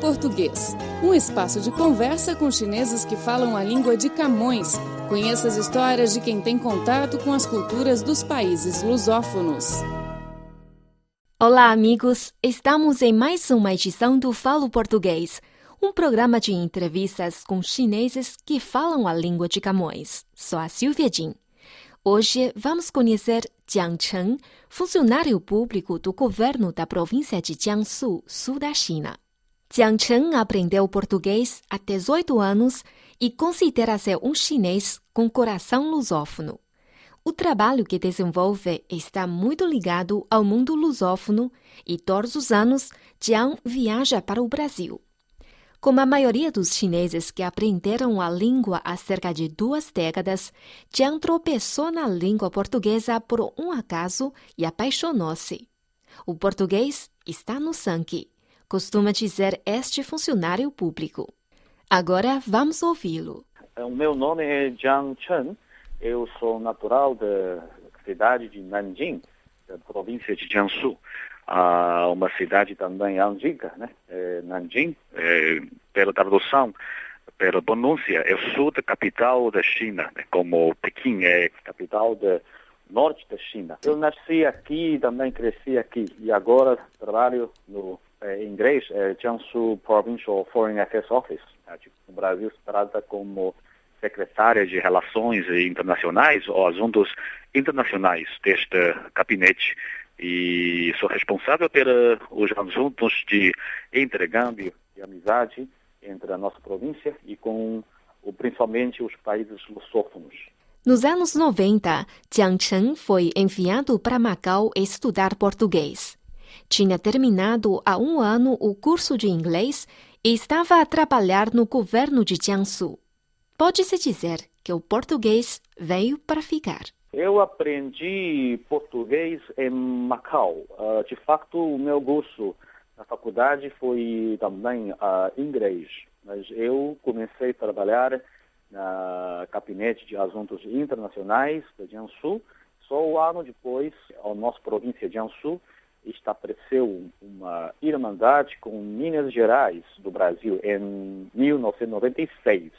Português, um espaço de conversa com chineses que falam a língua de Camões. Conheça as histórias de quem tem contato com as culturas dos países lusófonos. Olá, amigos! Estamos em mais uma edição do Falo Português, um programa de entrevistas com chineses que falam a língua de Camões. Sou a Silvia Jin. Hoje vamos conhecer Jiang Chen, funcionário público do governo da província de Jiangsu, sul da China. Jiang Chen aprendeu português há 18 anos e considera-se um chinês com coração lusófono. O trabalho que desenvolve está muito ligado ao mundo lusófono e todos os anos Jiang viaja para o Brasil. Como a maioria dos chineses que aprenderam a língua há cerca de duas décadas, Jiang tropeçou na língua portuguesa por um acaso e apaixonou-se. O português está no sangue costuma dizer este funcionário público. Agora vamos ouvi-lo. O meu nome é Jiang Chen. Eu sou natural da cidade de Nanjing, da província de Jiangsu. Ah, uma cidade também antiga, né? É, Nanjing, é, pela tradução, pela pronúncia, é o sul da capital da China, né? como Pequim é capital da norte da China. Eu nasci aqui, também cresci aqui e agora trabalho no em inglês é Jiangsu Provincial Foreign Affairs Office. Né? Tipo, no Brasil se trata como secretária de Relações Internacionais ou Assuntos Internacionais deste gabinete e sou responsável pelos assuntos de intercâmbio e amizade entre a nossa província e com principalmente os países lusófonos. Nos anos 90, Jiang Chen foi enviado para Macau estudar português. Tinha terminado há um ano o curso de inglês e estava a trabalhar no governo de Jiangsu. Pode-se dizer que o português veio para ficar. Eu aprendi português em Macau. Uh, de facto, o meu curso na faculdade foi também uh, inglês, mas eu comecei a trabalhar na gabinete de assuntos internacionais de Jiangsu só um ano depois, a nossa província de Jiangsu estabeleceu uma irmandade com Minas Gerais do Brasil em 1996.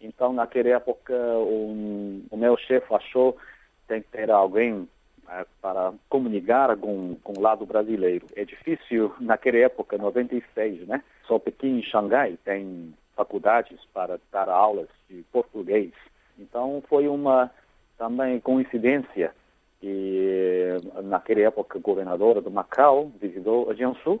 Então, naquela época, um, o meu chefe achou que tem que ter alguém uh, para comunicar com, com o lado brasileiro. É difícil, naquela época, 96, né? Só Pequim e Xangai tem faculdades para dar aulas de português. Então, foi uma também coincidência que naquela época governadora do Macau visitou a Jiangsu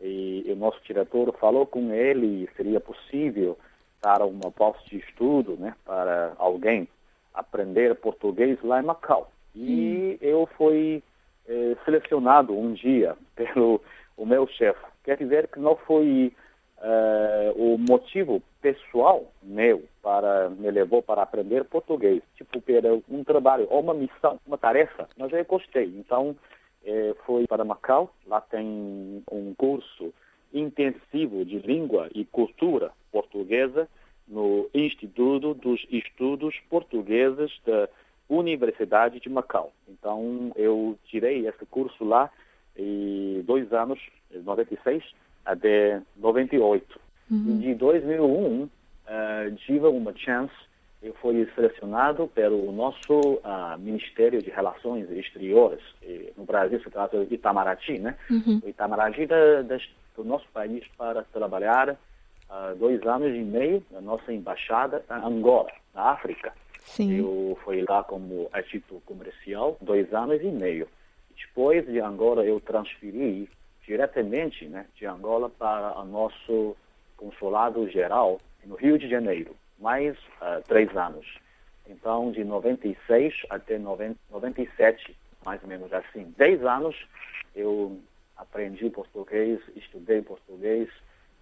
e o nosso diretor falou com ele seria possível dar uma bolsa de estudo né, para alguém aprender português lá em Macau. E hum. eu fui eh, selecionado um dia pelo o meu chefe. Quer dizer que não foi uh, o motivo pessoal meu para me levou para aprender português, tipo para um trabalho ou uma missão, uma tarefa, mas eu gostei. Então eh, fui para Macau, lá tem um curso intensivo de língua e cultura portuguesa no Instituto dos Estudos Portugueses da Universidade de Macau. Então eu tirei esse curso lá e dois anos, 96 até 98. Uhum. De 2001, uh, tive uma chance, eu fui selecionado pelo nosso uh, Ministério de Relações Exteriores, e no Brasil se trata de Itamaraty, né? Uhum. O Itamaraty da, da, do nosso país para trabalhar uh, dois anos e meio na nossa embaixada em Angola, na África. Sim. Eu fui lá como agito comercial dois anos e meio. Depois de Angola eu transferi diretamente né, de Angola para o nosso consulado geral no Rio de Janeiro, mais uh, três anos. Então, de 96 até 90, 97, mais ou menos assim, dez anos, eu aprendi português, estudei português,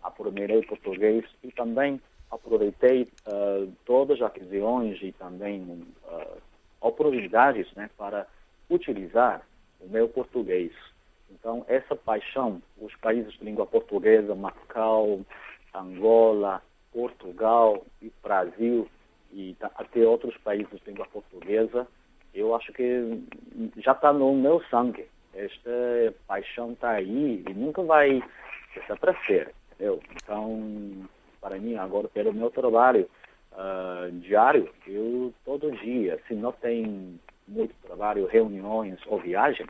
aprimorei português e também aproveitei uh, todas as ocasiões e também uh, oportunidades né, para utilizar o meu português então, essa paixão, os países de língua portuguesa, Macau, Angola, Portugal e Brasil e até outros países de língua portuguesa, eu acho que já está no meu sangue. Esta paixão está aí e nunca vai desaparecer. Eu, então, para mim, agora, pelo meu trabalho uh, diário, eu todo dia, se não tem muito trabalho, reuniões ou viagem,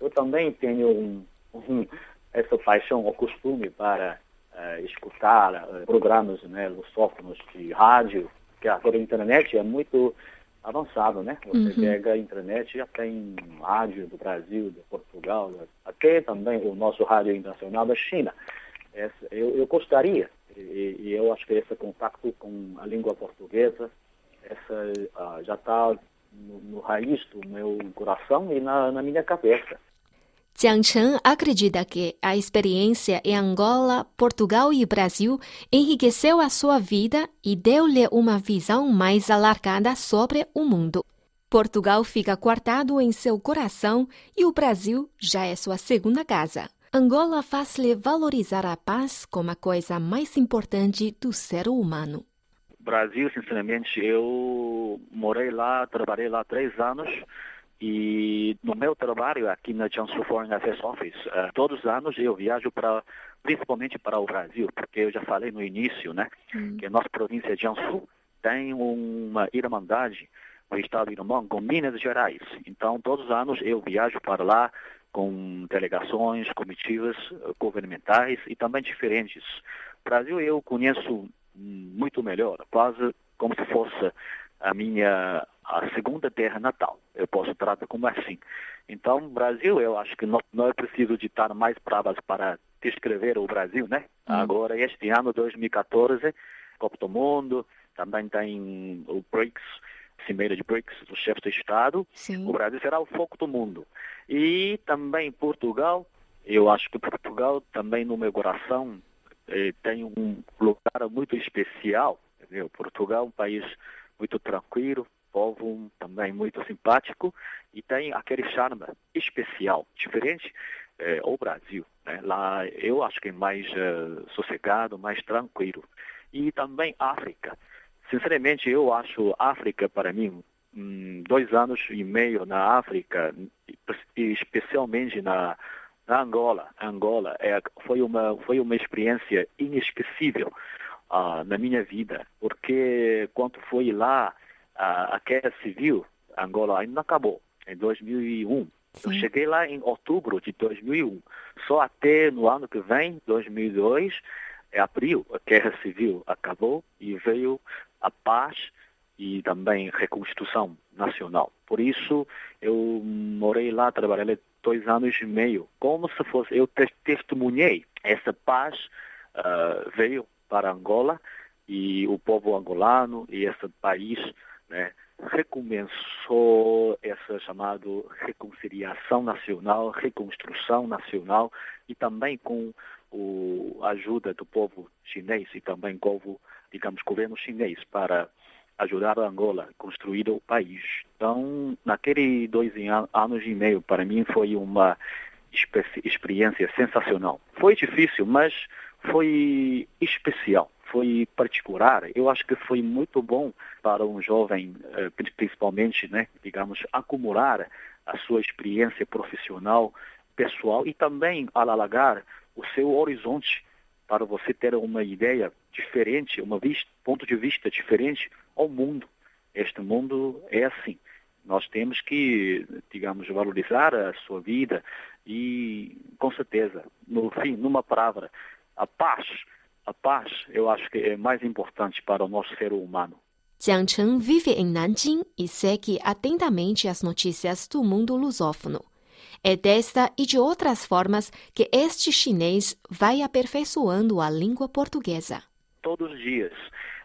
eu também tenho um, um, essa paixão ou costume para uh, escutar uh, programas né, lusófonos de rádio, que agora a internet é muito avançado, né? Você uhum. pega a internet, já tem rádio do Brasil, de Portugal, até também o nosso rádio internacional da China. Essa, eu, eu gostaria, e, e, eu acho que esse contato com a língua portuguesa, essa uh, já está no, no, raiz do meu coração e na, na minha cabeça. Jiang Chen acredita que a experiência em Angola, Portugal e Brasil enriqueceu a sua vida e deu-lhe uma visão mais alargada sobre o mundo. Portugal fica guardado em seu coração e o Brasil já é sua segunda casa. Angola faz-lhe valorizar a paz como a coisa mais importante do ser humano. Brasil, sinceramente, eu morei lá, trabalhei lá três anos e no meu trabalho aqui na Jiangsu Foreign Affairs Office, uh, todos os anos eu viajo para, principalmente para o Brasil, porque eu já falei no início, né, hum. que a nossa província de Jiangsu tem uma irmandade no estado irmão com Minas Gerais. Então, todos os anos eu viajo para lá com delegações, comitivas uh, governamentais e também diferentes. O Brasil eu conheço muito melhor, quase como se fosse a minha a segunda terra natal. Eu posso tratar como assim. Então, Brasil, eu acho que não, não é preciso de estar mais bravas para descrever o Brasil, né? Hum. Agora, este ano, 2014, Copa do Mundo, também tem o BRICS, Cimeira de BRICS, do chefe de Estado. Sim. O Brasil será o foco do mundo. E também Portugal, eu acho que Portugal também no meu coração eh, tem um lugar muito especial. Entendeu? Portugal é um país muito tranquilo, povo também muito simpático e tem aquele charme especial, diferente é, ao Brasil. Né? Lá eu acho que é mais uh, sossegado, mais tranquilo. E também África. Sinceramente, eu acho África para mim dois anos e meio na África, especialmente na, na Angola. Angola é, foi uma foi uma experiência inesquecível uh, na minha vida, porque quando fui lá a, a guerra civil Angola ainda não acabou, em 2001. Sim. Eu cheguei lá em outubro de 2001. Só até no ano que vem, 2002, em abril, a guerra civil acabou e veio a paz e também reconstrução nacional. Por isso, eu morei lá, trabalhei dois anos e meio, como se fosse, eu testemunhei essa paz uh, veio para Angola e o povo angolano e esse país né, recomeçou essa chamada reconciliação nacional, reconstrução nacional e também com a ajuda do povo chinês e também com o, digamos, governo chinês para ajudar a Angola a construir o país. Então, naqueles dois anos e meio, para mim foi uma experiência sensacional. Foi difícil, mas foi especial foi particular. Eu acho que foi muito bom para um jovem, eh, principalmente, né, digamos, acumular a sua experiência profissional, pessoal e também alargar o seu horizonte para você ter uma ideia diferente, um ponto de vista diferente ao mundo. Este mundo é assim. Nós temos que, digamos, valorizar a sua vida e, com certeza, no fim, numa palavra, a paz a paz, eu acho que é mais importante para o nosso ser humano. Jiang Chen vive em Nanjing e segue atentamente as notícias do mundo lusófono. É desta e de outras formas que este chinês vai aperfeiçoando a língua portuguesa. Todos os dias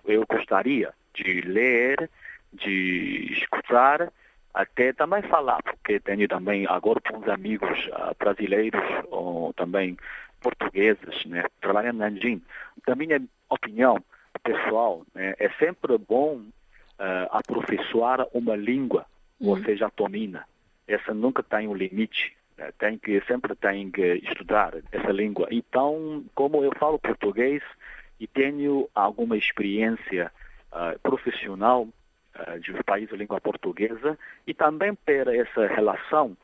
eu gostaria de ler, de escutar, até também falar, porque tenho também agora os amigos uh, brasileiros ou também portugueses, né, trabalhando em Nanjing. Da minha opinião pessoal, né, é sempre bom uh, aperfeiçoar uma língua que uhum. você já domina. Essa nunca tem um limite. Né, tem que sempre tem que estudar essa língua. Então, como eu falo português e tenho alguma experiência uh, profissional uh, de país de língua portuguesa e também para essa relação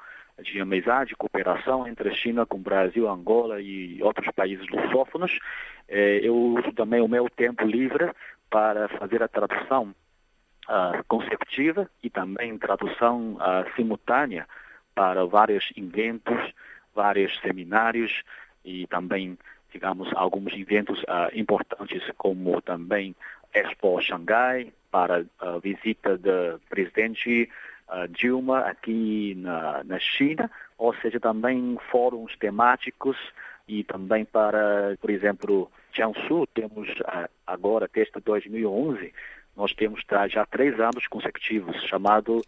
de amizade e cooperação entre a China com o Brasil, Angola e outros países lusófonos. Eh, eu uso também o meu tempo livre para fazer a tradução uh, consecutiva e também tradução uh, simultânea para vários eventos, vários seminários e também, digamos, alguns eventos uh, importantes como também Expo Xangai para a visita do presidente Dilma aqui na, na China, ou seja, também fóruns temáticos e também para, por exemplo, Jiangsu, temos agora, desde 2011, nós temos já três anos consecutivos, chamado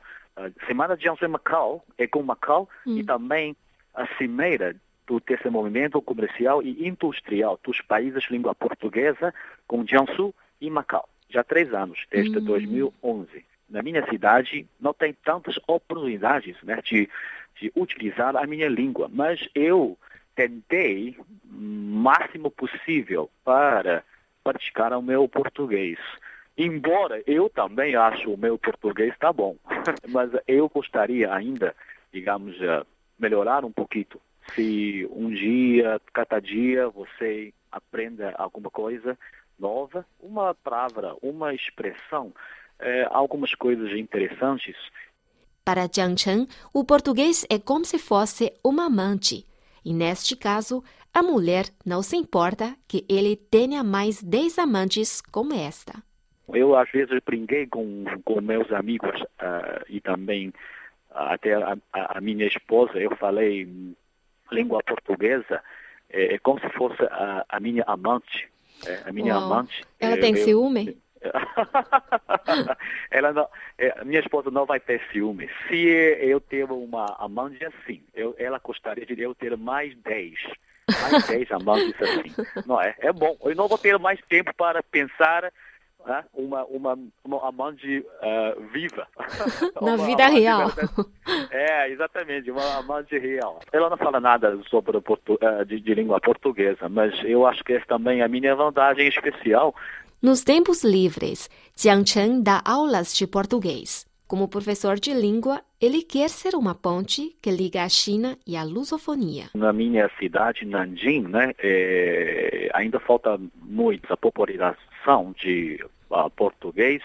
Semana de Jiangsu Macau, é com Macau, hum. e também a cimeira do terceiro movimento comercial e industrial dos países de língua portuguesa com Jiangsu e Macau. Já três anos, desde hum. 2011. Na minha cidade não tem tantas oportunidades né, de, de utilizar a minha língua, mas eu tentei o máximo possível para praticar o meu português. Embora eu também acho o meu português está bom, mas eu gostaria ainda, digamos, eh, melhorar um pouquinho. Se um dia, cada dia, você aprenda alguma coisa nova, uma palavra, uma expressão, é, algumas coisas interessantes. Para Jiang Chen, o português é como se fosse uma amante. E neste caso, a mulher não se importa que ele tenha mais 10 amantes como esta. Eu, às vezes, brinquei com, com meus amigos uh, e também uh, até a, a, minha esposa, eu falei língua portuguesa, é, é como se fosse a, a minha amante. É, a minha Uau. amante. Ela é, tem eu, ciúme? ela não, é, minha esposa não vai ter ciúme. Se eu ter uma amante assim, eu, ela gostaria de eu ter mais dez. Mais dez amantes assim. Não é? É bom. Eu não vou ter mais tempo para pensar né? uma, uma, uma amante uh, viva. Na vida real. É, exatamente, uma amante real. Ela não fala nada sobre portu, uh, de, de, língua portuguesa, mas eu acho que essa também é a minha vantagem especial. Nos tempos livres, Jiang Chen dá aulas de português. Como professor de língua, ele quer ser uma ponte que liga a China e a lusofonia. Na minha cidade, Nanjing, né, é, ainda falta muito a popularização de uh, português,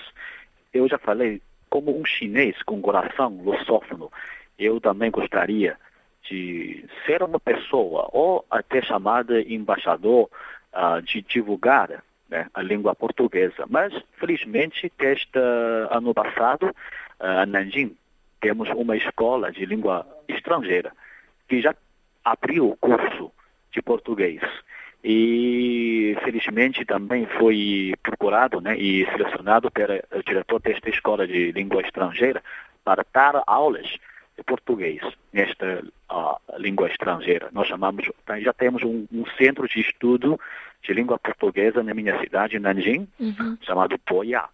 eu já falei, como um chinês com coração lusófono, eu também gostaria de ser uma pessoa, ou até chamada embaixador, uh, de divulgar né, a língua portuguesa. Mas, felizmente, este ano passado, uh, Nanjing, temos uma escola de língua estrangeira que já abriu o curso de português e felizmente também foi procurado né, e selecionado pelo diretor desta escola de língua estrangeira para dar aulas português nesta uh, língua estrangeira. Nós chamamos, já temos um, um, centro de estudo de língua portuguesa na minha cidade, Nanjing, uhum. chamado Poya.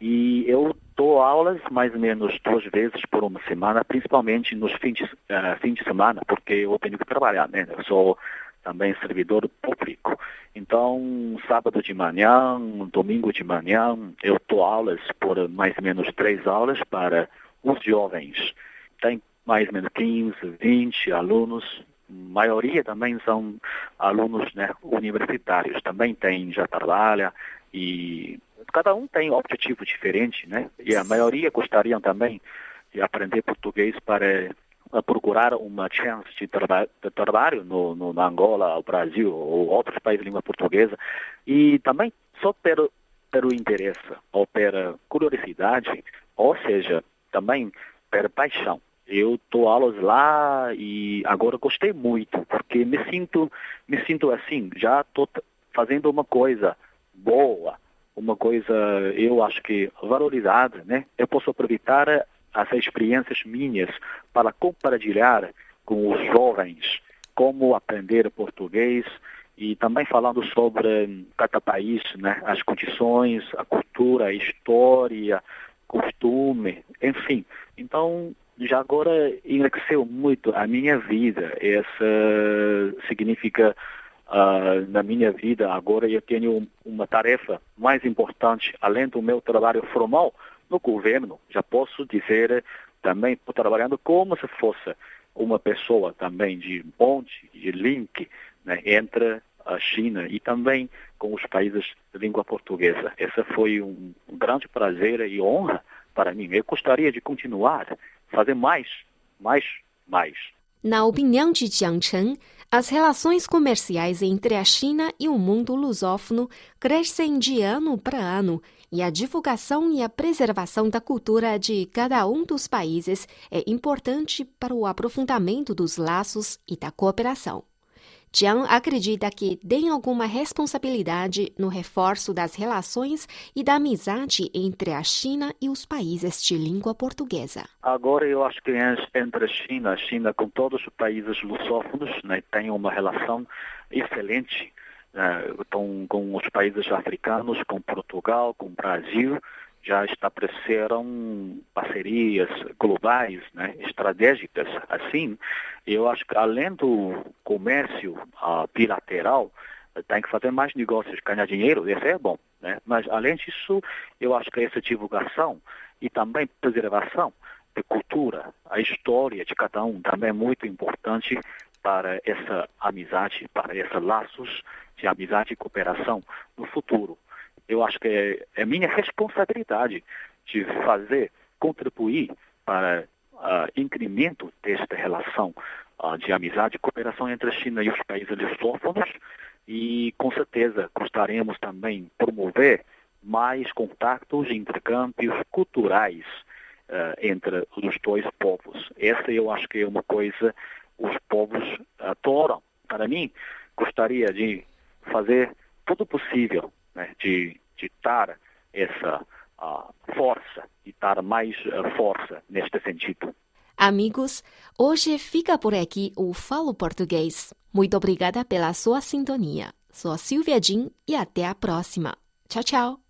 E eu dou aulas mais ou menos duas vezes por uma semana, principalmente nos fins de, uh, fins de semana, porque eu tenho que trabalhar, né? Eu sou também servidor público. Então, sábado de manhã, domingo de manhã, eu dou aulas por mais ou menos três aulas para os jovens. Tem mais ou menos 15, 20 alunos. Maioria também são alunos né, universitários. Também tem, já trabalha e cada um tem um objetivo diferente, né? E a maioria gostariam também de aprender português para procurar uma chance de, traba de trabalho no, no, na Angola, o Brasil ou outros países de língua portuguesa e também só pelo, pelo interesse ou pela curiosidade, ou seja, também pela paixão. Eu dou aulas lá e agora gostei muito porque me sinto me sinto assim, já estou fazendo uma coisa boa, uma coisa eu acho que valorizada, né? Eu posso aproveitar as experiências minhas para compartilhar com os jovens como aprender português e também falando sobre cada país, né, as condições, a cultura, a história, costume, enfim. Então, já agora enriqueceu muito a minha vida. Essa significa uh, na minha vida agora eu tenho uma tarefa mais importante além do meu trabalho formal no governo, já posso dizer também trabalhando como se fosse uma pessoa também de ponte, de link né, entre a China e também com os países de língua portuguesa. Esse foi um grande prazer e honra para mim. Eu gostaria de continuar, fazer mais, mais, mais. Na opinião de Jiang Chen, as relações comerciais entre a China e o mundo lusófono crescem de ano para ano e a divulgação e a preservação da cultura de cada um dos países é importante para o aprofundamento dos laços e da cooperação. Jiang acredita que tem alguma responsabilidade no reforço das relações e da amizade entre a China e os países de língua portuguesa. Agora eu acho que entre a China, a China com todos os países lusófonos né, tem uma relação excelente né, com, com os países africanos, com Portugal, com Brasil já estabeleceram parcerias globais, né, estratégicas. Assim, eu acho que além do comércio uh, bilateral, tem que fazer mais negócios, ganhar dinheiro, isso é bom. Né? Mas, além disso, eu acho que essa divulgação e também preservação da cultura, a história de cada um também é muito importante para essa amizade, para esses laços de amizade e cooperação no futuro eu acho que é, é minha responsabilidade de fazer, contribuir para uh, incremento desta relação uh, de amizade e cooperação entre a China e os países lusófonos e, com certeza, gostaríamos também promover mais contatos e intercâmbios culturais uh, entre os dois povos. Essa eu acho que é uma coisa os povos adoram. Para mim, gostaria de fazer tudo possível né, de, de dar essa uh, força, de dar mais uh, força neste sentido. Amigos, hoje fica por aqui o Falo Português. Muito obrigada pela sua sintonia. Sou Silvia Jin e até a próxima. Tchau, tchau.